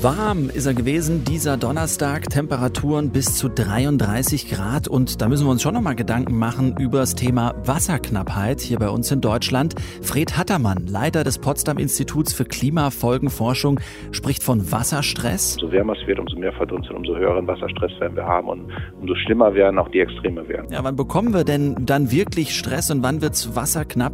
Warm ist er gewesen, dieser Donnerstag. Temperaturen bis zu 33 Grad. Und da müssen wir uns schon nochmal Gedanken machen über das Thema Wasserknappheit hier bei uns in Deutschland. Fred Hattermann, Leiter des Potsdam Instituts für Klimafolgenforschung, spricht von Wasserstress. Umso wärmer es wird, umso mehr verdunsten, umso höheren Wasserstress werden wir haben und umso schlimmer werden auch die Extreme werden. Ja, wann bekommen wir denn dann wirklich Stress und wann wird's wasserknapp?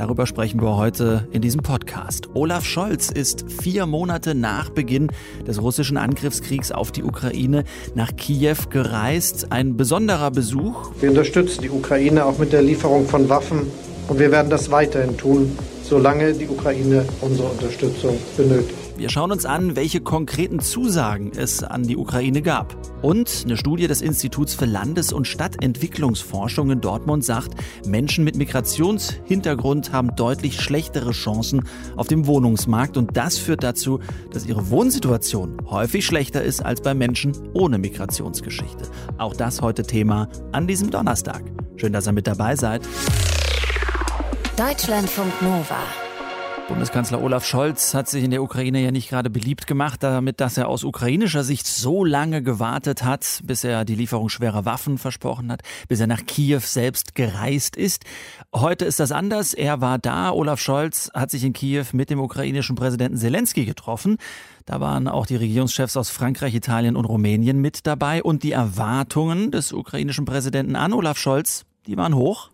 Darüber sprechen wir heute in diesem Podcast. Olaf Scholz ist vier Monate nach Beginn des russischen Angriffskriegs auf die Ukraine nach Kiew gereist. Ein besonderer Besuch. Wir unterstützen die Ukraine auch mit der Lieferung von Waffen und wir werden das weiterhin tun, solange die Ukraine unsere Unterstützung benötigt. Wir schauen uns an, welche konkreten Zusagen es an die Ukraine gab. Und eine Studie des Instituts für Landes- und Stadtentwicklungsforschung in Dortmund sagt, Menschen mit Migrationshintergrund haben deutlich schlechtere Chancen auf dem Wohnungsmarkt. Und das führt dazu, dass ihre Wohnsituation häufig schlechter ist als bei Menschen ohne Migrationsgeschichte. Auch das heute Thema an diesem Donnerstag. Schön, dass ihr mit dabei seid. Deutschlandfunk Nova. Bundeskanzler Olaf Scholz hat sich in der Ukraine ja nicht gerade beliebt gemacht, damit, dass er aus ukrainischer Sicht so lange gewartet hat, bis er die Lieferung schwerer Waffen versprochen hat, bis er nach Kiew selbst gereist ist. Heute ist das anders. Er war da. Olaf Scholz hat sich in Kiew mit dem ukrainischen Präsidenten Zelensky getroffen. Da waren auch die Regierungschefs aus Frankreich, Italien und Rumänien mit dabei. Und die Erwartungen des ukrainischen Präsidenten an Olaf Scholz, die waren hoch.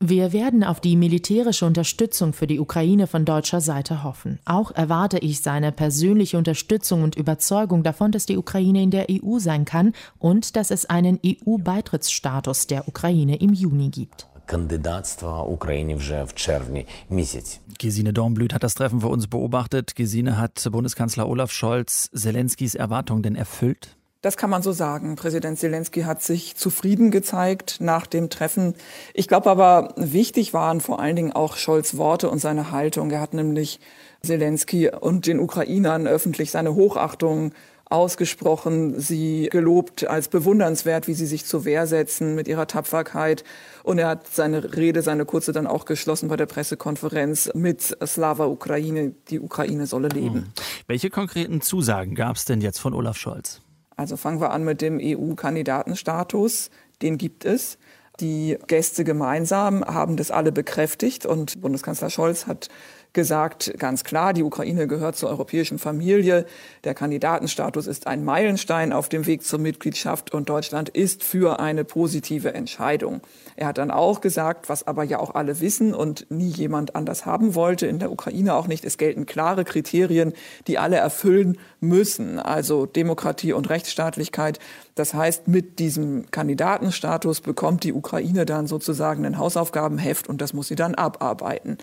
Wir werden auf die militärische Unterstützung für die Ukraine von deutscher Seite hoffen. Auch erwarte ich seine persönliche Unterstützung und Überzeugung davon, dass die Ukraine in der EU sein kann und dass es einen EU-Beitrittsstatus der Ukraine im Juni gibt. Кандидатства України вже в червні місяці. Gesine Dornblüt hat das Treffen für uns beobachtet. Gesine hat Bundeskanzler Olaf Scholz Zelenskys Erwartungen denn erfüllt? Das kann man so sagen. Präsident Zelensky hat sich zufrieden gezeigt nach dem Treffen. Ich glaube aber, wichtig waren vor allen Dingen auch Scholz Worte und seine Haltung. Er hat nämlich Zelensky und den Ukrainern öffentlich seine Hochachtung ausgesprochen, sie gelobt als bewundernswert, wie sie sich zur Wehr setzen mit ihrer Tapferkeit. Und er hat seine Rede, seine kurze dann auch geschlossen bei der Pressekonferenz mit Slava Ukraine, die Ukraine solle leben. Hm. Welche konkreten Zusagen gab es denn jetzt von Olaf Scholz? Also fangen wir an mit dem EU-Kandidatenstatus. Den gibt es. Die Gäste gemeinsam haben das alle bekräftigt und Bundeskanzler Scholz hat gesagt, ganz klar, die Ukraine gehört zur europäischen Familie. Der Kandidatenstatus ist ein Meilenstein auf dem Weg zur Mitgliedschaft und Deutschland ist für eine positive Entscheidung. Er hat dann auch gesagt, was aber ja auch alle wissen und nie jemand anders haben wollte, in der Ukraine auch nicht, es gelten klare Kriterien, die alle erfüllen müssen, also Demokratie und Rechtsstaatlichkeit. Das heißt, mit diesem Kandidatenstatus bekommt die Ukraine dann sozusagen ein Hausaufgabenheft und das muss sie dann abarbeiten.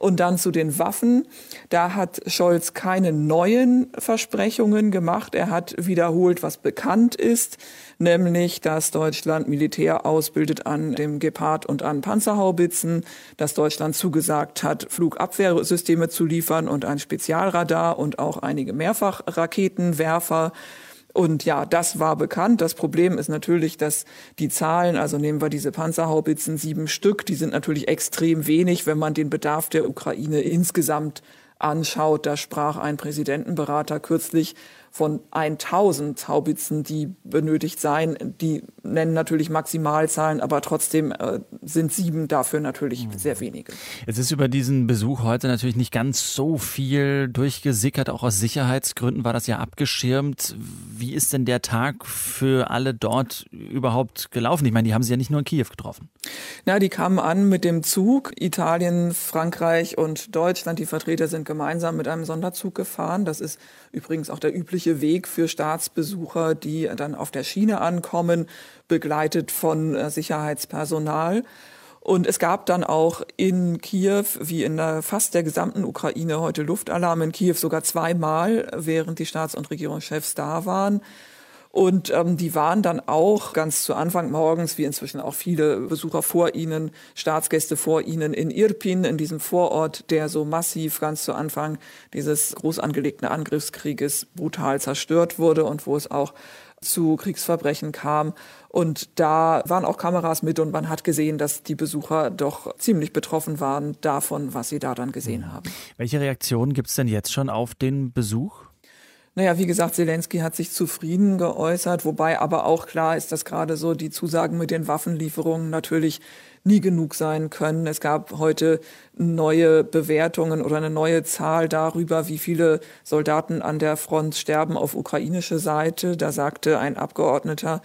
Und dann zu den Waffen. Da hat Scholz keine neuen Versprechungen gemacht. Er hat wiederholt, was bekannt ist, nämlich, dass Deutschland Militär ausbildet an dem Gepard und an Panzerhaubitzen, dass Deutschland zugesagt hat, Flugabwehrsysteme zu liefern und ein Spezialradar und auch einige Mehrfachraketenwerfer. Und ja, das war bekannt. Das Problem ist natürlich, dass die Zahlen, also nehmen wir diese Panzerhaubitzen, sieben Stück, die sind natürlich extrem wenig, wenn man den Bedarf der Ukraine insgesamt anschaut. Da sprach ein Präsidentenberater kürzlich von 1000 Haubitzen, die benötigt seien. Die nennen natürlich Maximalzahlen, aber trotzdem äh, sind sieben dafür natürlich mhm. sehr wenige. Jetzt ist über diesen Besuch heute natürlich nicht ganz so viel durchgesickert. Auch aus Sicherheitsgründen war das ja abgeschirmt. Wie ist denn der Tag für alle dort überhaupt gelaufen? Ich meine, die haben sie ja nicht nur in Kiew getroffen. Na, die kamen an mit dem Zug. Italien, Frankreich und Deutschland, die Vertreter sind gemeinsam mit einem Sonderzug gefahren. Das ist übrigens auch der übliche Weg für Staatsbesucher, die dann auf der Schiene ankommen, begleitet von äh, Sicherheitspersonal. Und es gab dann auch in Kiew, wie in der, fast der gesamten Ukraine, heute Luftalarm in Kiew sogar zweimal, während die Staats- und Regierungschefs da waren. Und ähm, die waren dann auch ganz zu Anfang morgens, wie inzwischen auch viele Besucher vor ihnen, Staatsgäste vor ihnen in Irpin, in diesem Vorort, der so massiv ganz zu Anfang dieses groß angelegten Angriffskrieges brutal zerstört wurde und wo es auch zu Kriegsverbrechen kam. Und da waren auch Kameras mit und man hat gesehen, dass die Besucher doch ziemlich betroffen waren davon, was sie da dann gesehen haben. Welche Reaktionen gibt es denn jetzt schon auf den Besuch? Naja, wie gesagt, Zelensky hat sich zufrieden geäußert, wobei aber auch klar ist, dass gerade so die Zusagen mit den Waffenlieferungen natürlich nie genug sein können. Es gab heute neue Bewertungen oder eine neue Zahl darüber, wie viele Soldaten an der Front sterben auf ukrainische Seite. Da sagte ein Abgeordneter,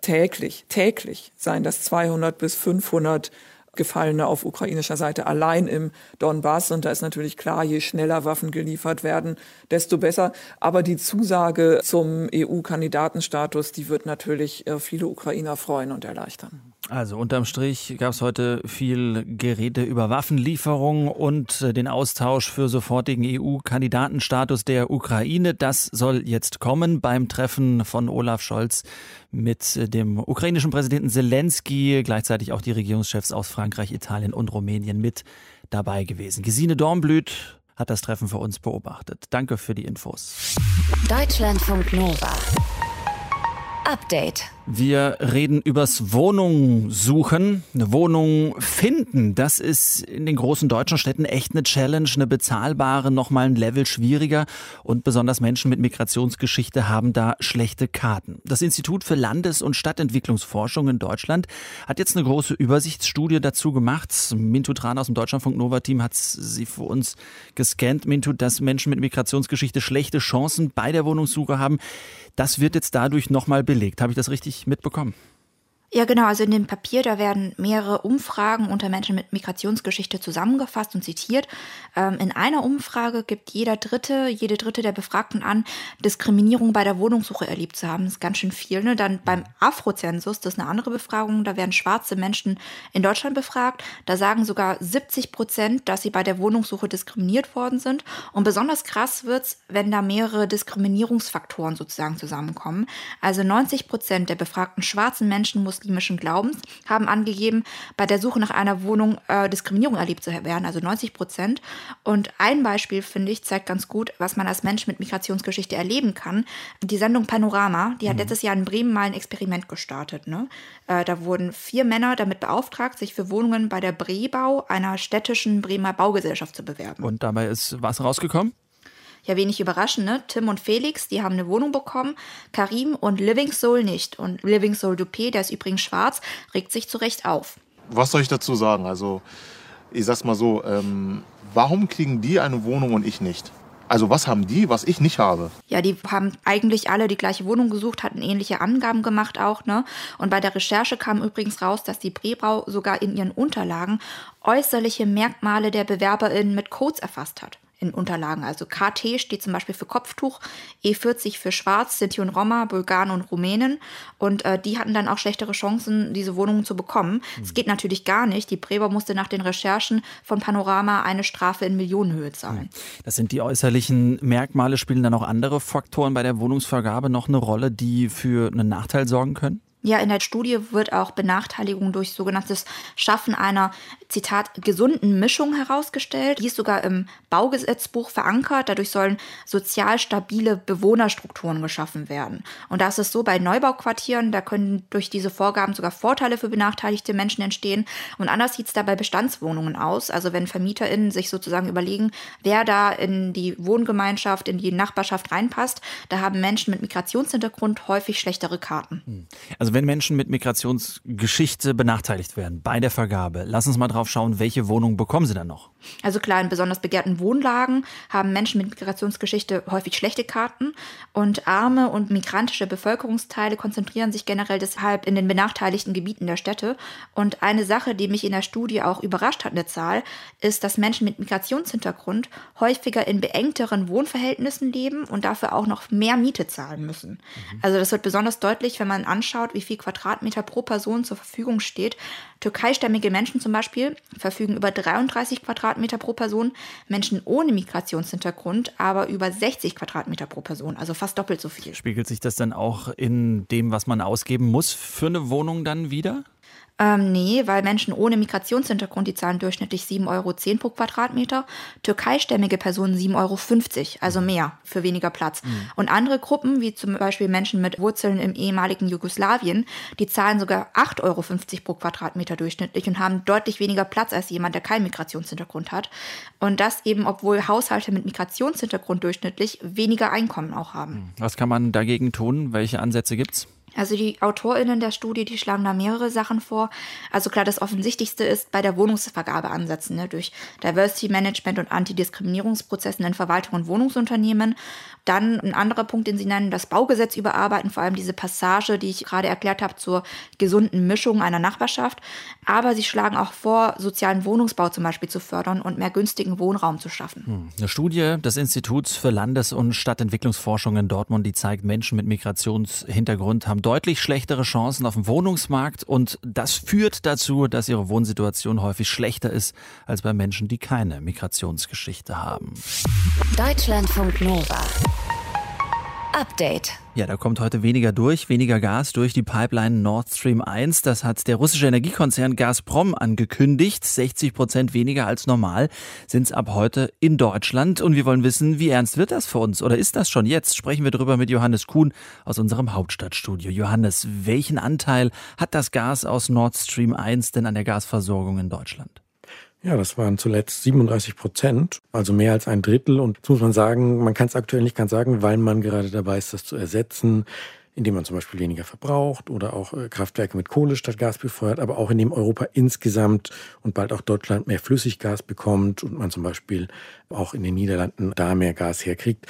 täglich, täglich seien das 200 bis 500 Gefallene auf ukrainischer Seite allein im Donbass. Und da ist natürlich klar, je schneller Waffen geliefert werden, desto besser. Aber die Zusage zum EU-Kandidatenstatus, die wird natürlich äh, viele Ukrainer freuen und erleichtern. Also unterm Strich gab es heute viel Gerede über Waffenlieferungen und äh, den Austausch für sofortigen EU-Kandidatenstatus der Ukraine. Das soll jetzt kommen beim Treffen von Olaf Scholz mit äh, dem ukrainischen Präsidenten Zelensky, gleichzeitig auch die Regierungschefs aus Frankreich, Italien und Rumänien mit dabei gewesen. Gesine Dornblüt hat das Treffen für uns beobachtet. Danke für die Infos. Deutschlandfunk Nova. Update. Wir reden übers Wohnung suchen, eine Wohnung finden. Das ist in den großen deutschen Städten echt eine Challenge, eine bezahlbare, nochmal ein Level schwieriger. Und besonders Menschen mit Migrationsgeschichte haben da schlechte Karten. Das Institut für Landes- und Stadtentwicklungsforschung in Deutschland hat jetzt eine große Übersichtsstudie dazu gemacht. Mintu Tran aus dem Deutschlandfunk Nova Team hat sie für uns gescannt. Mintu, dass Menschen mit Migrationsgeschichte schlechte Chancen bei der Wohnungssuche haben. Das wird jetzt dadurch nochmal belegt. Habe ich das richtig mitbekommen? Ja, genau. Also in dem Papier, da werden mehrere Umfragen unter Menschen mit Migrationsgeschichte zusammengefasst und zitiert. Ähm, in einer Umfrage gibt jeder Dritte, jede Dritte der Befragten an, Diskriminierung bei der Wohnungssuche erlebt zu haben. Das ist ganz schön viel. Ne? Dann beim Afrozensus, das ist eine andere Befragung, da werden schwarze Menschen in Deutschland befragt. Da sagen sogar 70 Prozent, dass sie bei der Wohnungssuche diskriminiert worden sind. Und besonders krass wird's, wenn da mehrere Diskriminierungsfaktoren sozusagen zusammenkommen. Also 90 Prozent der befragten schwarzen Menschen, Muslimen, muslimischen Glaubens haben angegeben, bei der Suche nach einer Wohnung äh, Diskriminierung erlebt zu werden, also 90 Prozent. Und ein Beispiel, finde ich, zeigt ganz gut, was man als Mensch mit Migrationsgeschichte erleben kann. Die Sendung Panorama, die hat mhm. letztes Jahr in Bremen mal ein Experiment gestartet. Ne? Äh, da wurden vier Männer damit beauftragt, sich für Wohnungen bei der Brebau, einer städtischen Bremer Baugesellschaft, zu bewerben. Und dabei ist was rausgekommen? Ja wenig überraschend, ne? Tim und Felix, die haben eine Wohnung bekommen, Karim und Living Soul nicht. Und Living Soul Dupé, der ist übrigens schwarz, regt sich zu Recht auf. Was soll ich dazu sagen? Also, ich sag's mal so, ähm, warum kriegen die eine Wohnung und ich nicht? Also was haben die, was ich nicht habe? Ja, die haben eigentlich alle die gleiche Wohnung gesucht, hatten ähnliche Angaben gemacht auch, ne? Und bei der Recherche kam übrigens raus, dass die Brebrau sogar in ihren Unterlagen äußerliche Merkmale der BewerberInnen mit Codes erfasst hat in Unterlagen. Also KT steht zum Beispiel für Kopftuch, E40 für Schwarz, Sinti und Roma, Bulgaren und Rumänen. Und äh, die hatten dann auch schlechtere Chancen, diese Wohnungen zu bekommen. Es mhm. geht natürlich gar nicht. Die Breber musste nach den Recherchen von Panorama eine Strafe in Millionenhöhe zahlen. Mhm. Das sind die äußerlichen Merkmale. Spielen dann auch andere Faktoren bei der Wohnungsvergabe noch eine Rolle, die für einen Nachteil sorgen können? Ja, in der Studie wird auch Benachteiligung durch sogenanntes Schaffen einer, Zitat, gesunden Mischung herausgestellt. Die ist sogar im Baugesetzbuch verankert. Dadurch sollen sozial stabile Bewohnerstrukturen geschaffen werden. Und da ist es so, bei Neubauquartieren, da können durch diese Vorgaben sogar Vorteile für benachteiligte Menschen entstehen. Und anders sieht es da bei Bestandswohnungen aus. Also wenn VermieterInnen sich sozusagen überlegen, wer da in die Wohngemeinschaft, in die Nachbarschaft reinpasst, da haben Menschen mit Migrationshintergrund häufig schlechtere Karten. Also wenn Menschen mit Migrationsgeschichte benachteiligt werden bei der Vergabe, lass uns mal drauf schauen, welche Wohnungen bekommen sie dann noch? Also klar, in besonders begehrten Wohnlagen haben Menschen mit Migrationsgeschichte häufig schlechte Karten und arme und migrantische Bevölkerungsteile konzentrieren sich generell deshalb in den benachteiligten Gebieten der Städte. Und eine Sache, die mich in der Studie auch überrascht hat, eine Zahl, ist, dass Menschen mit Migrationshintergrund häufiger in beengteren Wohnverhältnissen leben und dafür auch noch mehr Miete zahlen müssen. Mhm. Also das wird besonders deutlich, wenn man anschaut, wie viel Quadratmeter pro Person zur Verfügung steht. Türkeistämmige Menschen zum Beispiel verfügen über 33 Quadratmeter Quadratmeter pro Person, Menschen ohne Migrationshintergrund aber über 60 Quadratmeter pro Person, also fast doppelt so viel. Spiegelt sich das dann auch in dem, was man ausgeben muss für eine Wohnung dann wieder? Ähm, nee, weil Menschen ohne Migrationshintergrund, die zahlen durchschnittlich 7,10 Euro pro Quadratmeter. Türkeistämmige Personen 7,50 Euro, also mehr für weniger Platz. Mhm. Und andere Gruppen, wie zum Beispiel Menschen mit Wurzeln im ehemaligen Jugoslawien, die zahlen sogar 8,50 Euro pro Quadratmeter durchschnittlich und haben deutlich weniger Platz als jemand, der keinen Migrationshintergrund hat. Und das eben, obwohl Haushalte mit Migrationshintergrund durchschnittlich weniger Einkommen auch haben. Mhm. Was kann man dagegen tun? Welche Ansätze gibt es? Also die AutorInnen der Studie, die schlagen da mehrere Sachen vor. Also klar, das Offensichtlichste ist bei der Wohnungsvergabe ansetzen, ne, durch Diversity Management und Antidiskriminierungsprozessen in Verwaltung und Wohnungsunternehmen. Dann ein anderer Punkt, den sie nennen, das Baugesetz überarbeiten, vor allem diese Passage, die ich gerade erklärt habe, zur gesunden Mischung einer Nachbarschaft. Aber sie schlagen auch vor, sozialen Wohnungsbau zum Beispiel zu fördern und mehr günstigen Wohnraum zu schaffen. Hm. Eine Studie des Instituts für Landes- und Stadtentwicklungsforschung in Dortmund, die zeigt, Menschen mit Migrationshintergrund haben deutlich schlechtere Chancen auf dem Wohnungsmarkt und das führt dazu, dass ihre Wohnsituation häufig schlechter ist als bei Menschen, die keine Migrationsgeschichte haben. Deutschlandfunk Nova. Update. Ja, da kommt heute weniger durch, weniger Gas durch die Pipeline Nord Stream 1. Das hat der russische Energiekonzern Gazprom angekündigt. 60 Prozent weniger als normal sind es ab heute in Deutschland. Und wir wollen wissen, wie ernst wird das für uns? Oder ist das schon jetzt? Sprechen wir darüber mit Johannes Kuhn aus unserem Hauptstadtstudio. Johannes, welchen Anteil hat das Gas aus Nord Stream 1 denn an der Gasversorgung in Deutschland? Ja, das waren zuletzt 37 Prozent, also mehr als ein Drittel. Und jetzt muss man sagen, man kann es aktuell nicht ganz sagen, weil man gerade dabei ist, das zu ersetzen, indem man zum Beispiel weniger verbraucht oder auch äh, Kraftwerke mit Kohle statt Gas befeuert, aber auch indem Europa insgesamt und bald auch Deutschland mehr Flüssiggas bekommt und man zum Beispiel auch in den Niederlanden da mehr Gas herkriegt.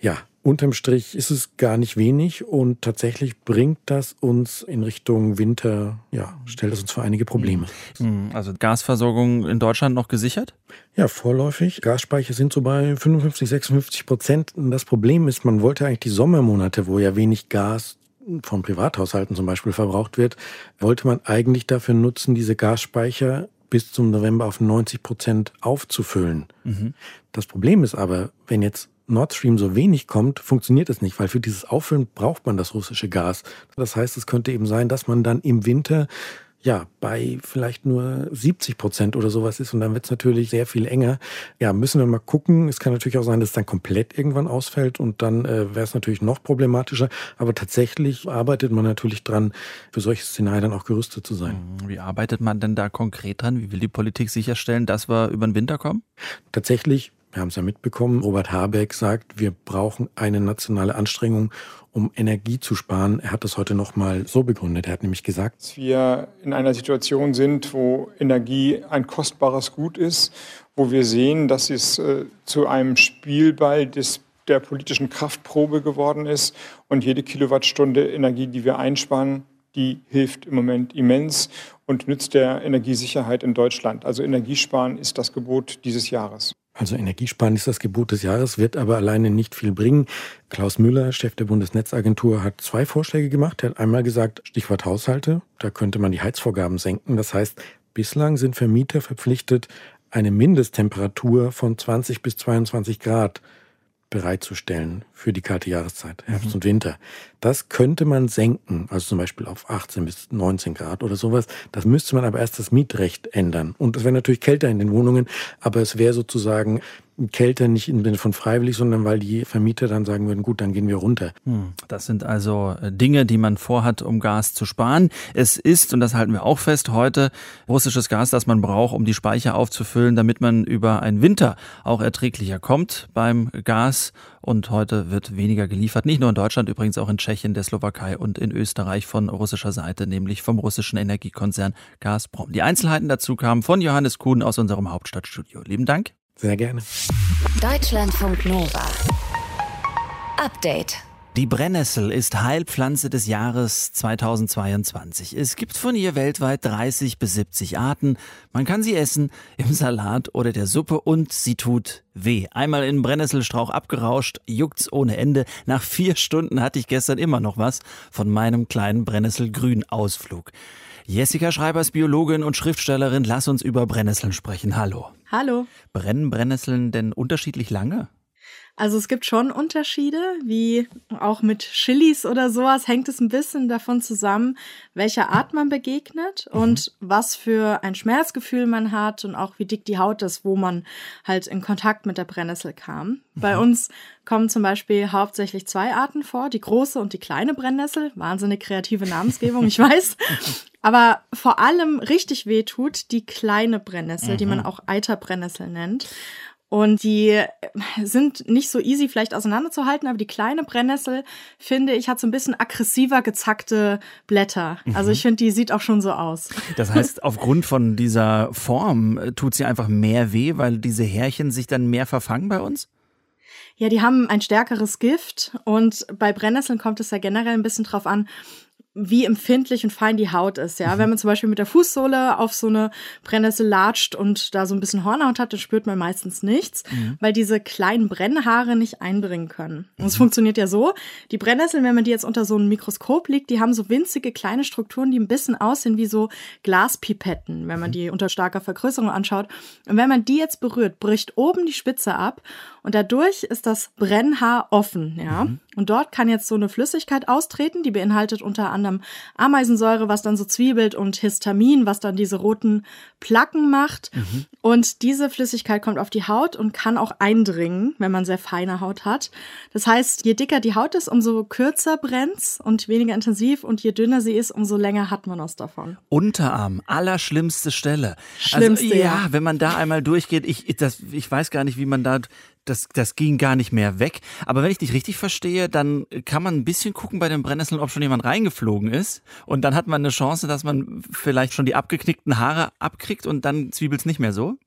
Ja, Unterm Strich ist es gar nicht wenig und tatsächlich bringt das uns in Richtung Winter, ja, stellt es uns vor einige Probleme. Mhm. Also Gasversorgung in Deutschland noch gesichert? Ja, vorläufig. Gasspeicher sind so bei 55, 56 Prozent. Das Problem ist, man wollte eigentlich die Sommermonate, wo ja wenig Gas von Privathaushalten zum Beispiel verbraucht wird, wollte man eigentlich dafür nutzen, diese Gasspeicher bis zum November auf 90 Prozent aufzufüllen. Mhm. Das Problem ist aber, wenn jetzt Nord Stream so wenig kommt, funktioniert es nicht, weil für dieses Auffüllen braucht man das russische Gas. Das heißt, es könnte eben sein, dass man dann im Winter ja, bei vielleicht nur 70 Prozent oder sowas ist und dann wird es natürlich sehr viel enger. Ja, müssen wir mal gucken. Es kann natürlich auch sein, dass es dann komplett irgendwann ausfällt und dann äh, wäre es natürlich noch problematischer. Aber tatsächlich arbeitet man natürlich dran, für solche Szenarien dann auch gerüstet zu sein. Mhm. Wie arbeitet man denn da konkret dran? Wie will die Politik sicherstellen, dass wir über den Winter kommen? Tatsächlich wir haben es ja mitbekommen, Robert Habeck sagt, wir brauchen eine nationale Anstrengung, um Energie zu sparen. Er hat das heute noch mal so begründet. Er hat nämlich gesagt, dass wir in einer Situation sind, wo Energie ein kostbares Gut ist, wo wir sehen, dass es äh, zu einem Spielball des der politischen Kraftprobe geworden ist und jede Kilowattstunde Energie, die wir einsparen, die hilft im Moment immens und nützt der Energiesicherheit in Deutschland. Also Energiesparen ist das Gebot dieses Jahres. Also Energiesparen ist das Gebot des Jahres, wird aber alleine nicht viel bringen. Klaus Müller, Chef der Bundesnetzagentur, hat zwei Vorschläge gemacht. Er hat einmal gesagt, Stichwort Haushalte, da könnte man die Heizvorgaben senken. Das heißt, bislang sind Vermieter verpflichtet, eine Mindesttemperatur von 20 bis 22 Grad bereitzustellen für die kalte Jahreszeit, Herbst mhm. und Winter. Das könnte man senken, also zum Beispiel auf 18 bis 19 Grad oder sowas. Das müsste man aber erst das Mietrecht ändern. Und es wäre natürlich kälter in den Wohnungen, aber es wäre sozusagen kälter nicht im Sinne von freiwillig, sondern weil die Vermieter dann sagen würden, gut, dann gehen wir runter. Hm, das sind also äh, Dinge, die man vorhat, um Gas zu sparen. Es ist, und das halten wir auch fest, heute russisches Gas, das man braucht, um die Speicher aufzufüllen, damit man über einen Winter auch erträglicher kommt beim Gas. Und heute wird weniger geliefert, nicht nur in Deutschland, übrigens auch in Tschechien, der Slowakei und in Österreich von russischer Seite, nämlich vom russischen Energiekonzern Gazprom. Die Einzelheiten dazu kamen von Johannes Kuhn aus unserem Hauptstadtstudio. Lieben Dank. Sehr gerne. Deutschlandfunk Nova. Update. Die Brennnessel ist Heilpflanze des Jahres 2022. Es gibt von ihr weltweit 30 bis 70 Arten. Man kann sie essen im Salat oder der Suppe und sie tut weh. Einmal in Brennnesselstrauch abgerauscht, juckt's ohne Ende. Nach vier Stunden hatte ich gestern immer noch was von meinem kleinen Brennnesselgrün-Ausflug. Jessica Schreibers, Biologin und Schriftstellerin, lass uns über Brennnesseln sprechen. Hallo. Hallo. Brennen Brennnesseln denn unterschiedlich lange? Also es gibt schon Unterschiede, wie auch mit Chilis oder sowas hängt es ein bisschen davon zusammen, welcher Art man begegnet mhm. und was für ein Schmerzgefühl man hat und auch wie dick die Haut ist, wo man halt in Kontakt mit der Brennnessel kam. Mhm. Bei uns kommen zum Beispiel hauptsächlich zwei Arten vor, die große und die kleine Brennnessel. Wahnsinnig kreative Namensgebung, ich weiß. Aber vor allem richtig weh tut die kleine Brennnessel, mhm. die man auch Eiterbrennnessel nennt. Und die sind nicht so easy vielleicht auseinanderzuhalten, aber die kleine Brennnessel, finde ich, hat so ein bisschen aggressiver gezackte Blätter. Also ich mhm. finde, die sieht auch schon so aus. Das heißt, aufgrund von dieser Form äh, tut sie einfach mehr weh, weil diese Härchen sich dann mehr verfangen bei uns? Ja, die haben ein stärkeres Gift und bei Brennnesseln kommt es ja generell ein bisschen drauf an, wie empfindlich und fein die Haut ist. Ja, mhm. wenn man zum Beispiel mit der Fußsohle auf so eine Brennnessel latscht und da so ein bisschen Hornhaut hat, dann spürt man meistens nichts, mhm. weil diese kleinen Brennhaare nicht einbringen können. Und es mhm. funktioniert ja so: Die Brennnesseln, wenn man die jetzt unter so einem Mikroskop legt, die haben so winzige kleine Strukturen, die ein bisschen aussehen wie so Glaspipetten, wenn man mhm. die unter starker Vergrößerung anschaut. Und wenn man die jetzt berührt, bricht oben die Spitze ab und dadurch ist das Brennhaar offen. Ja, mhm. und dort kann jetzt so eine Flüssigkeit austreten, die beinhaltet unter anderem Ameisensäure, was dann so zwiebelt und Histamin, was dann diese roten Placken macht. Mhm. Und diese Flüssigkeit kommt auf die Haut und kann auch eindringen, wenn man sehr feine Haut hat. Das heißt, je dicker die Haut ist, umso kürzer brennt's und weniger intensiv und je dünner sie ist, umso länger hat man was davon. Unterarm, allerschlimmste Stelle. Schlimmste, also, ja, ja, wenn man da einmal durchgeht, ich, das, ich weiß gar nicht, wie man da das, das ging gar nicht mehr weg. Aber wenn ich dich richtig verstehe, dann kann man ein bisschen gucken bei den Brennnesseln, ob schon jemand reingeflogen ist. Und dann hat man eine Chance, dass man vielleicht schon die abgeknickten Haare abkriegt und dann zwiebelt's nicht mehr so.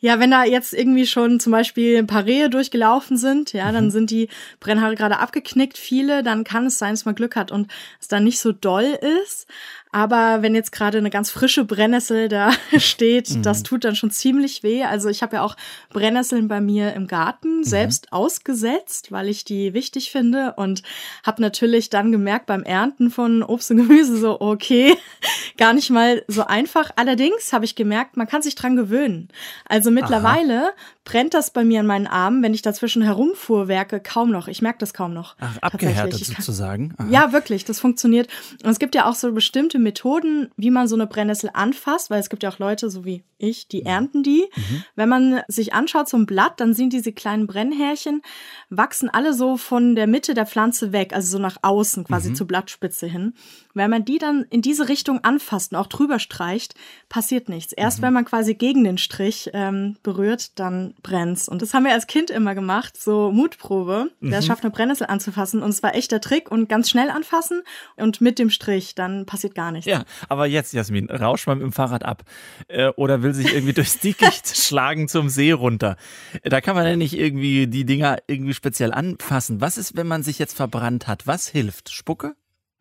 Ja, wenn da jetzt irgendwie schon zum Beispiel ein paar Rehe durchgelaufen sind, ja, mhm. dann sind die Brennhaare gerade abgeknickt, viele, dann kann es sein, dass man Glück hat und es dann nicht so doll ist. Aber wenn jetzt gerade eine ganz frische Brennnessel da steht, mhm. das tut dann schon ziemlich weh. Also ich habe ja auch Brennnesseln bei mir im Garten mhm. selbst ausgesetzt, weil ich die wichtig finde und habe natürlich dann gemerkt beim Ernten von Obst und Gemüse so, okay, gar nicht mal so einfach. Allerdings habe ich gemerkt, man kann sich dran gewöhnen. Also mittlerweile Aha. brennt das bei mir an meinen Armen, wenn ich dazwischen herumfuhrwerke, kaum noch. Ich merke das kaum noch. Ach, abgehärtet sozusagen. Aha. Ja, wirklich, das funktioniert. Und es gibt ja auch so bestimmte bestimmte Methoden, wie man so eine Brennnessel anfasst, weil es gibt ja auch Leute, so wie ich, die mhm. ernten die. Mhm. Wenn man sich anschaut, so ein Blatt, dann sind diese kleinen Brennhärchen, wachsen alle so von der Mitte der Pflanze weg, also so nach außen quasi mhm. zur Blattspitze hin. Wenn man die dann in diese Richtung anfasst und auch drüber streicht, passiert nichts. Erst mhm. wenn man quasi gegen den Strich ähm, berührt, dann brennt's. Und das haben wir als Kind immer gemacht, so Mutprobe. Wer mhm. schafft, eine Brennnessel anzufassen. Und es war echt der Trick und ganz schnell anfassen und mit dem Strich, dann passiert gar nichts. Ja, aber jetzt, Jasmin, rausch mal mit dem Fahrrad ab. Äh, oder will sich irgendwie durchs Dickicht schlagen zum See runter. Da kann man ja nicht irgendwie die Dinger irgendwie speziell anfassen. Was ist, wenn man sich jetzt verbrannt hat? Was hilft? Spucke?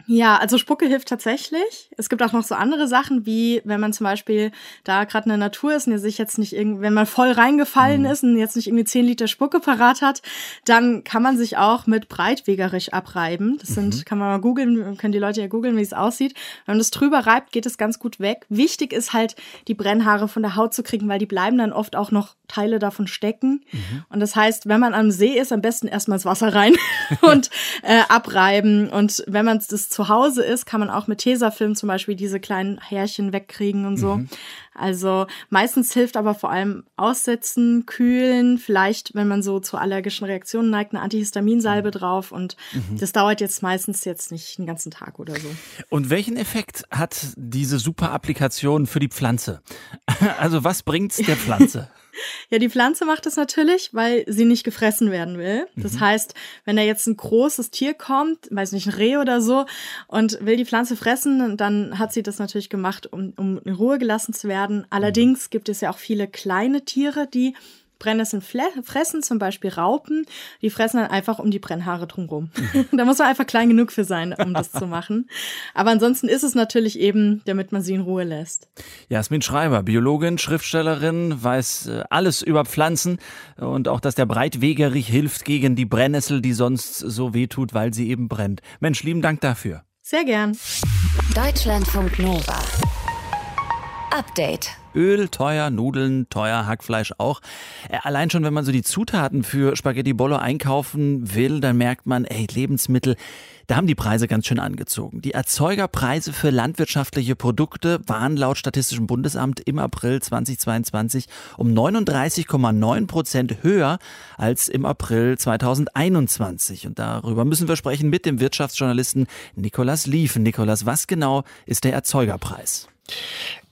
Ja, also Spucke hilft tatsächlich. Es gibt auch noch so andere Sachen, wie wenn man zum Beispiel da gerade in der Natur ist und sich jetzt nicht irgendwie, wenn man voll reingefallen mhm. ist und jetzt nicht irgendwie zehn Liter Spucke parat hat, dann kann man sich auch mit Breitwegerisch abreiben. Das sind, mhm. kann man mal googeln, können die Leute ja googeln, wie es aussieht. Wenn man das drüber reibt, geht es ganz gut weg. Wichtig ist halt, die Brennhaare von der Haut zu kriegen, weil die bleiben dann oft auch noch Teile davon stecken. Mhm. Und das heißt, wenn man am See ist, am besten erstmal ins Wasser rein und äh, abreiben. Und wenn man das zu Hause ist, kann man auch mit Tesafilm zum Beispiel diese kleinen Härchen wegkriegen und so. Mhm. Also meistens hilft aber vor allem Aussetzen, Kühlen, vielleicht, wenn man so zu allergischen Reaktionen neigt, eine Antihistaminsalbe mhm. drauf. Und mhm. das dauert jetzt meistens jetzt nicht einen ganzen Tag oder so. Und welchen Effekt hat diese super Applikation für die Pflanze? Also was bringt's der Pflanze? Ja, die Pflanze macht es natürlich, weil sie nicht gefressen werden will. Das mhm. heißt, wenn da jetzt ein großes Tier kommt, weiß nicht, ein Reh oder so, und will die Pflanze fressen, dann hat sie das natürlich gemacht, um, um in Ruhe gelassen zu werden. Allerdings gibt es ja auch viele kleine Tiere, die Brennnesseln fressen, zum Beispiel Raupen, die fressen dann einfach um die Brennhaare drumherum. da muss man einfach klein genug für sein, um das zu machen. Aber ansonsten ist es natürlich eben, damit man sie in Ruhe lässt. Jasmin Schreiber, Biologin, Schriftstellerin, weiß äh, alles über Pflanzen und auch, dass der Breitwegerich hilft gegen die Brennnessel, die sonst so wehtut, weil sie eben brennt. Mensch, lieben Dank dafür. Sehr gern. Deutschlandfunk Nova. Update. Öl teuer, Nudeln teuer, Hackfleisch auch. Äh, allein schon, wenn man so die Zutaten für Spaghetti Bollo einkaufen will, dann merkt man, ey, Lebensmittel, da haben die Preise ganz schön angezogen. Die Erzeugerpreise für landwirtschaftliche Produkte waren laut Statistischem Bundesamt im April 2022 um 39,9 Prozent höher als im April 2021. Und darüber müssen wir sprechen mit dem Wirtschaftsjournalisten Nikolas Liefen. Nikolas, was genau ist der Erzeugerpreis?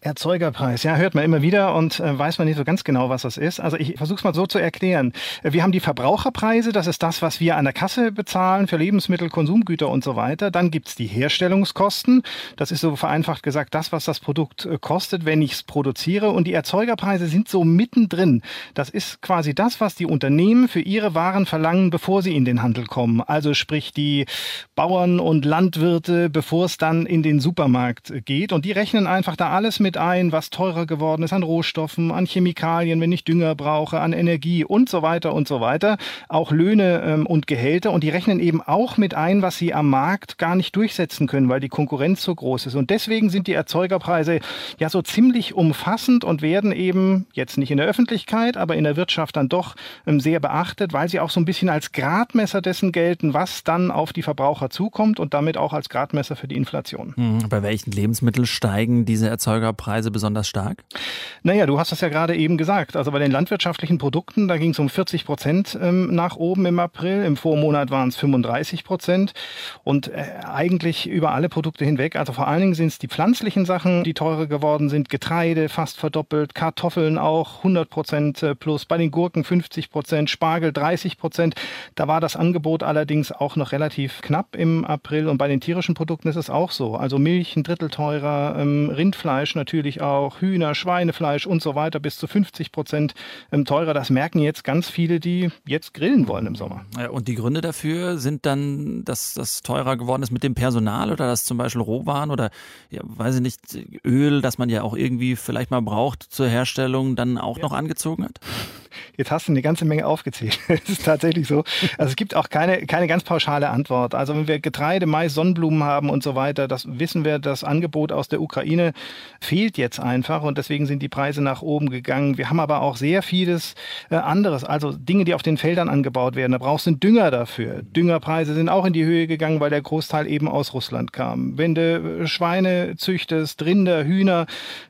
Erzeugerpreis, ja, hört man immer wieder und äh, weiß man nicht so ganz genau, was das ist. Also ich versuche es mal so zu erklären. Wir haben die Verbraucherpreise, das ist das, was wir an der Kasse bezahlen für Lebensmittel, Konsumgüter und so weiter. Dann gibt's die Herstellungskosten, das ist so vereinfacht gesagt das, was das Produkt äh, kostet, wenn ich es produziere. Und die Erzeugerpreise sind so mittendrin. Das ist quasi das, was die Unternehmen für ihre Waren verlangen, bevor sie in den Handel kommen. Also sprich die Bauern und Landwirte, bevor es dann in den Supermarkt geht. Und die rechnen einfach da alles mit mit ein, was teurer geworden ist an Rohstoffen, an Chemikalien, wenn ich Dünger brauche, an Energie und so weiter und so weiter. Auch Löhne ähm, und Gehälter. Und die rechnen eben auch mit ein, was sie am Markt gar nicht durchsetzen können, weil die Konkurrenz so groß ist. Und deswegen sind die Erzeugerpreise ja so ziemlich umfassend und werden eben jetzt nicht in der Öffentlichkeit, aber in der Wirtschaft dann doch ähm, sehr beachtet, weil sie auch so ein bisschen als Gradmesser dessen gelten, was dann auf die Verbraucher zukommt und damit auch als Gradmesser für die Inflation. Hm, bei welchen Lebensmitteln steigen diese Erzeugerpreise? Preise besonders stark? Naja, du hast das ja gerade eben gesagt. Also bei den landwirtschaftlichen Produkten, da ging es um 40 Prozent ähm, nach oben im April. Im Vormonat waren es 35 Prozent. Und äh, eigentlich über alle Produkte hinweg. Also vor allen Dingen sind es die pflanzlichen Sachen, die teurer geworden sind. Getreide fast verdoppelt, Kartoffeln auch 100 Prozent äh, plus. Bei den Gurken 50 Prozent, Spargel 30 Prozent. Da war das Angebot allerdings auch noch relativ knapp im April. Und bei den tierischen Produkten ist es auch so. Also Milch ein Drittel teurer, ähm, Rindfleisch natürlich natürlich auch Hühner, Schweinefleisch und so weiter bis zu 50 Prozent ähm, teurer. Das merken jetzt ganz viele, die jetzt grillen wollen im Sommer. Und die Gründe dafür sind dann, dass das teurer geworden ist mit dem Personal oder dass zum Beispiel Rohwaren oder, ja, weiß ich nicht, Öl, das man ja auch irgendwie vielleicht mal braucht zur Herstellung, dann auch ja. noch angezogen hat? Jetzt hast du eine ganze Menge aufgezählt. Es ist tatsächlich so. Also es gibt auch keine, keine ganz pauschale Antwort. Also wenn wir Getreide, Mais, Sonnenblumen haben und so weiter, das wissen wir, das Angebot aus der Ukraine fehlt jetzt einfach und deswegen sind die Preise nach oben gegangen. Wir haben aber auch sehr vieles äh, anderes, also Dinge, die auf den Feldern angebaut werden. Da brauchst du einen Dünger dafür. Düngerpreise sind auch in die Höhe gegangen, weil der Großteil eben aus Russland kam. Wenn du äh, Schweine züchtest, Rinder, Hühner,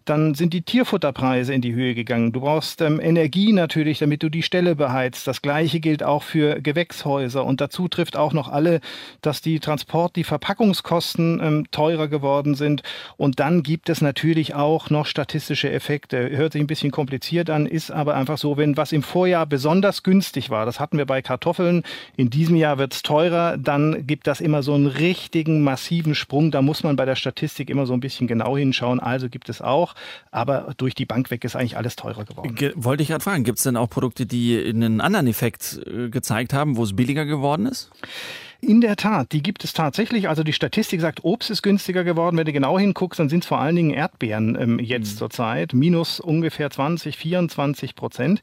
dann sind die Tierfutterpreise in die Höhe gegangen. Du brauchst ähm, Energie natürlich, damit du die Ställe beheizt. Das gleiche gilt auch für Gewächshäuser. Und dazu trifft auch noch alle, dass die Transport-, die Verpackungskosten ähm, teurer geworden sind. Und dann gibt es natürlich auch noch statistische Effekte. Hört sich ein bisschen kompliziert an, ist aber einfach so, wenn was im Vorjahr besonders günstig war, das hatten wir bei Kartoffeln, in diesem Jahr wird es teurer, dann gibt das immer so einen richtigen massiven Sprung. Da muss man bei der Statistik immer so ein bisschen genau hinschauen. Also gibt es auch, aber durch die Bank weg ist eigentlich alles teurer geworden. Ge wollte ich gerade fragen, gibt es denn auch Produkte, die einen anderen Effekt äh, gezeigt haben, wo es billiger geworden ist? In der Tat, die gibt es tatsächlich. Also die Statistik sagt, Obst ist günstiger geworden. Wenn du genau hinguckst, dann sind es vor allen Dingen Erdbeeren ähm, jetzt mhm. zurzeit. Minus ungefähr 20, 24 Prozent.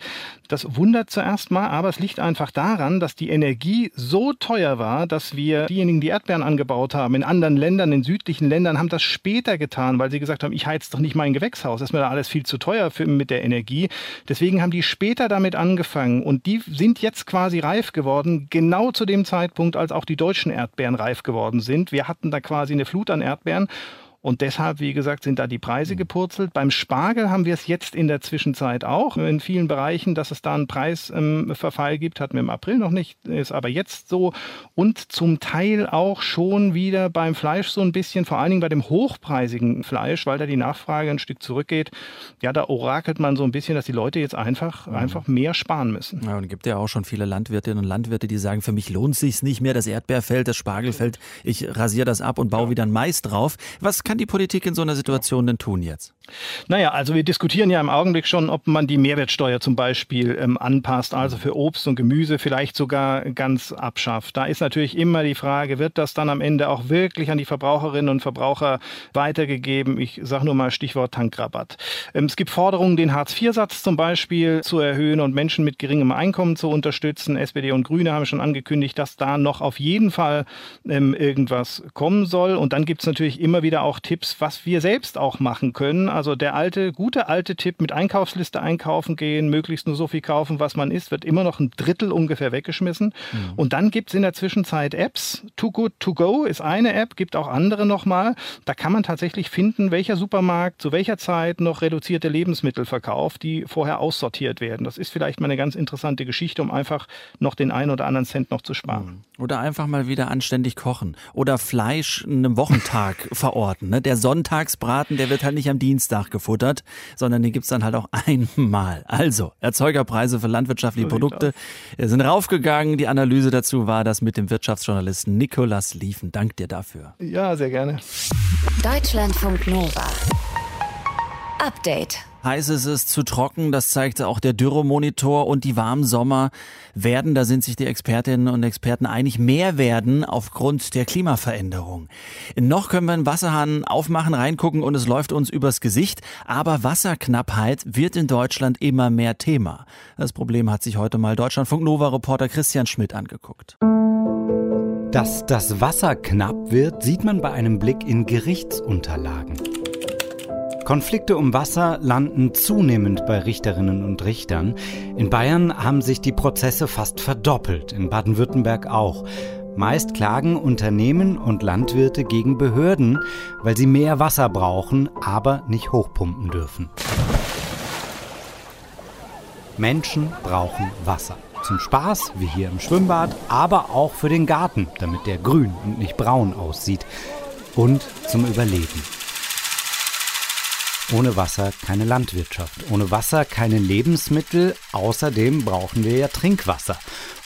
Das wundert zuerst mal, aber es liegt einfach daran, dass die Energie so teuer war, dass wir diejenigen, die Erdbeeren angebaut haben, in anderen Ländern, in südlichen Ländern, haben das später getan, weil sie gesagt haben, ich heiz doch nicht mein Gewächshaus. Das ist mir da alles viel zu teuer für, mit der Energie. Deswegen haben die später damit angefangen und die sind jetzt quasi reif geworden, genau zu dem Zeitpunkt, als auch die die deutschen Erdbeeren reif geworden sind. Wir hatten da quasi eine Flut an Erdbeeren und deshalb, wie gesagt, sind da die Preise mhm. gepurzelt. Beim Spargel haben wir es jetzt in der Zwischenzeit auch. In vielen Bereichen, dass es da einen Preisverfall ähm, gibt, hatten wir im April noch nicht, ist aber jetzt so. Und zum Teil auch schon wieder beim Fleisch so ein bisschen, vor allen Dingen bei dem hochpreisigen Fleisch, weil da die Nachfrage ein Stück zurückgeht. Ja, da orakelt man so ein bisschen, dass die Leute jetzt einfach, mhm. einfach mehr sparen müssen. Ja, und es gibt ja auch schon viele Landwirtinnen und Landwirte, die sagen, für mich lohnt es sich nicht mehr, das Erdbeerfeld, das Spargelfeld, ich rasiere das ab und baue ja. wieder ein Mais drauf. Was kann kann die Politik in so einer Situation denn tun jetzt? Naja, also wir diskutieren ja im Augenblick schon, ob man die Mehrwertsteuer zum Beispiel ähm, anpasst, also für Obst und Gemüse vielleicht sogar ganz abschafft. Da ist natürlich immer die Frage, wird das dann am Ende auch wirklich an die Verbraucherinnen und Verbraucher weitergegeben? Ich sage nur mal Stichwort Tankrabatt. Ähm, es gibt Forderungen, den Hartz-IV-Satz zum Beispiel zu erhöhen und Menschen mit geringem Einkommen zu unterstützen. SPD und Grüne haben schon angekündigt, dass da noch auf jeden Fall ähm, irgendwas kommen soll. Und dann gibt es natürlich immer wieder auch Tipps, was wir selbst auch machen können. Also der alte, gute alte Tipp mit Einkaufsliste einkaufen gehen, möglichst nur so viel kaufen, was man isst, wird immer noch ein Drittel ungefähr weggeschmissen. Mhm. Und dann gibt es in der Zwischenzeit Apps. Too Good To Go ist eine App, gibt auch andere nochmal. Da kann man tatsächlich finden, welcher Supermarkt zu welcher Zeit noch reduzierte Lebensmittel verkauft, die vorher aussortiert werden. Das ist vielleicht mal eine ganz interessante Geschichte, um einfach noch den einen oder anderen Cent noch zu sparen. Mhm. Oder einfach mal wieder anständig kochen. Oder Fleisch einen Wochentag verorten. Ne? Der Sonntagsbraten, der wird halt nicht am Dienstag gefuttert, sondern den gibt es dann halt auch einmal. Also, Erzeugerpreise für landwirtschaftliche Produkte sind raufgegangen. Die Analyse dazu war das mit dem Wirtschaftsjournalisten Nikolas Liefen. Dank dir dafür. Ja, sehr gerne. Deutschlandfunk Nova. Update. Heiß ist es zu trocken, das zeigte auch der Dürremonitor und die warmen Sommer werden, da sind sich die Expertinnen und Experten einig, mehr werden aufgrund der Klimaveränderung. Noch können wir einen Wasserhahn aufmachen, reingucken und es läuft uns übers Gesicht, aber Wasserknappheit wird in Deutschland immer mehr Thema. Das Problem hat sich heute mal Deutschlandfunk Nova Reporter Christian Schmidt angeguckt. Dass das Wasser knapp wird, sieht man bei einem Blick in Gerichtsunterlagen. Konflikte um Wasser landen zunehmend bei Richterinnen und Richtern. In Bayern haben sich die Prozesse fast verdoppelt, in Baden-Württemberg auch. Meist klagen Unternehmen und Landwirte gegen Behörden, weil sie mehr Wasser brauchen, aber nicht hochpumpen dürfen. Menschen brauchen Wasser. Zum Spaß, wie hier im Schwimmbad, aber auch für den Garten, damit der grün und nicht braun aussieht. Und zum Überleben. Ohne Wasser keine Landwirtschaft, ohne Wasser keine Lebensmittel, außerdem brauchen wir ja Trinkwasser.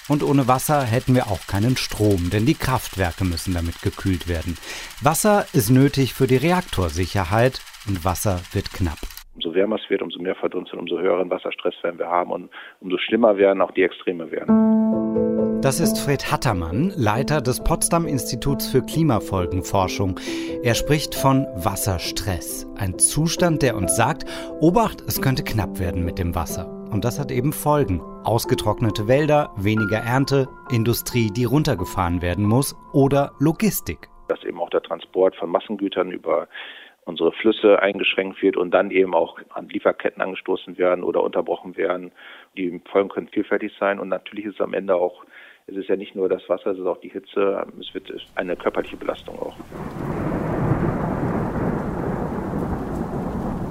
Und ohne Wasser hätten wir auch keinen Strom, denn die Kraftwerke müssen damit gekühlt werden. Wasser ist nötig für die Reaktorsicherheit und Wasser wird knapp. Umso wärmer es wird, umso mehr verdunstet, umso höheren Wasserstress werden wir haben und umso schlimmer werden auch die Extreme werden. Das ist Fred Hattermann, Leiter des Potsdam Instituts für Klimafolgenforschung. Er spricht von Wasserstress, ein Zustand, der uns sagt, Obacht, es könnte knapp werden mit dem Wasser. Und das hat eben Folgen. Ausgetrocknete Wälder, weniger Ernte, Industrie, die runtergefahren werden muss oder Logistik. Dass eben auch der Transport von Massengütern über unsere Flüsse eingeschränkt wird und dann eben auch an Lieferketten angestoßen werden oder unterbrochen werden. Die Folgen können vielfältig sein und natürlich ist es am Ende auch, es ist ja nicht nur das Wasser, es ist auch die Hitze, es wird eine körperliche Belastung auch.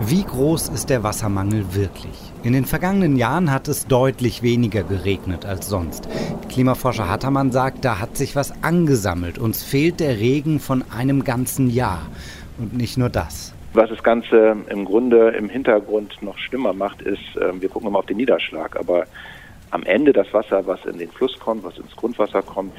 Wie groß ist der Wassermangel wirklich? In den vergangenen Jahren hat es deutlich weniger geregnet als sonst. Klimaforscher Hattermann sagt, da hat sich was angesammelt. Uns fehlt der Regen von einem ganzen Jahr. Und nicht nur das. Was das Ganze im Grunde im Hintergrund noch schlimmer macht, ist, ähm, wir gucken immer auf den Niederschlag, aber am Ende das Wasser, was in den Fluss kommt, was ins Grundwasser kommt,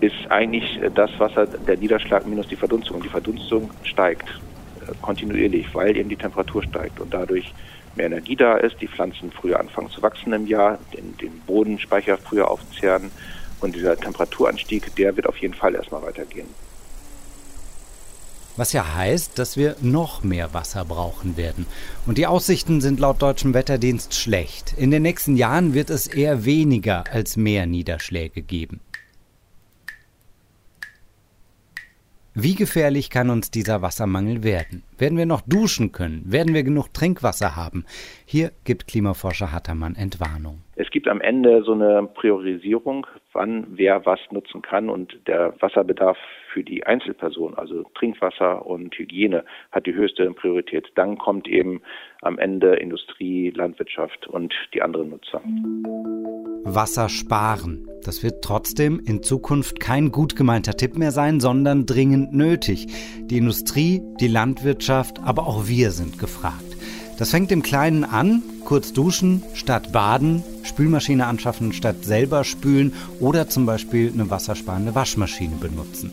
ist eigentlich das Wasser, der Niederschlag minus die Verdunstung. Und die Verdunstung steigt äh, kontinuierlich, weil eben die Temperatur steigt und dadurch mehr Energie da ist, die Pflanzen früher anfangen zu wachsen im Jahr, den, den Bodenspeicher früher aufzehren und dieser Temperaturanstieg, der wird auf jeden Fall erstmal weitergehen. Was ja heißt, dass wir noch mehr Wasser brauchen werden. Und die Aussichten sind laut deutschem Wetterdienst schlecht. In den nächsten Jahren wird es eher weniger als mehr Niederschläge geben. Wie gefährlich kann uns dieser Wassermangel werden? Werden wir noch duschen können? Werden wir genug Trinkwasser haben? Hier gibt Klimaforscher Hattermann Entwarnung. Es gibt am Ende so eine Priorisierung, wann wer was nutzen kann und der Wasserbedarf für die Einzelperson, also Trinkwasser und Hygiene, hat die höchste Priorität. Dann kommt eben am Ende Industrie, Landwirtschaft und die anderen Nutzer. Wasser sparen. Das wird trotzdem in Zukunft kein gut gemeinter Tipp mehr sein, sondern dringend nötig. Die Industrie, die Landwirtschaft, aber auch wir sind gefragt. Das fängt im Kleinen an, kurz duschen statt baden, Spülmaschine anschaffen statt selber spülen oder zum Beispiel eine wassersparende Waschmaschine benutzen.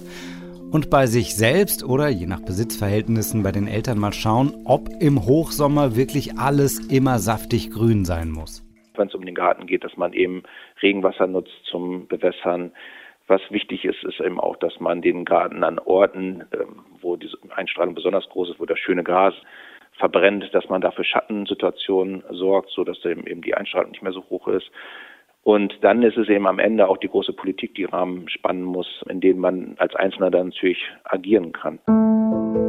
und bei sich selbst oder je nach Besitzverhältnissen bei den Eltern mal schauen, ob im Hochsommer wirklich alles immer saftig grün sein muss. Wenn es um den Garten geht, dass man eben Regenwasser nutzt zum Bewässern. Was wichtig ist, ist eben auch, dass man den Garten an Orten, ähm, wo die Einstrahlung besonders groß ist, wo das schöne Gras verbrennt, dass man dafür Schattensituationen sorgt, sodass eben die Einstrahlung nicht mehr so hoch ist. Und dann ist es eben am Ende auch die große Politik, die Rahmen spannen muss, in denen man als Einzelner dann natürlich agieren kann.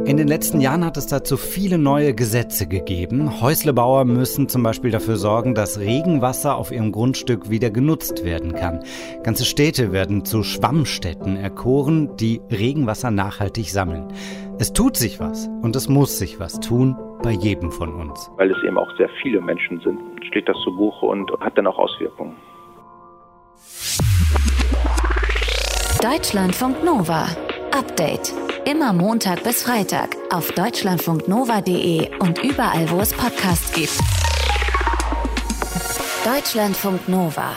In den letzten Jahren hat es dazu viele neue Gesetze gegeben. Häuslebauer müssen zum Beispiel dafür sorgen, dass Regenwasser auf ihrem Grundstück wieder genutzt werden kann. Ganze Städte werden zu Schwammstätten erkoren, die Regenwasser nachhaltig sammeln. Es tut sich was und es muss sich was tun bei jedem von uns. Weil es eben auch sehr viele Menschen sind, steht das zu Buche und hat dann auch Auswirkungen. Deutschlandfunk Nova. Update. Immer Montag bis Freitag auf deutschlandfunknova.de und überall, wo es Podcasts gibt. Deutschlandfunk Nova.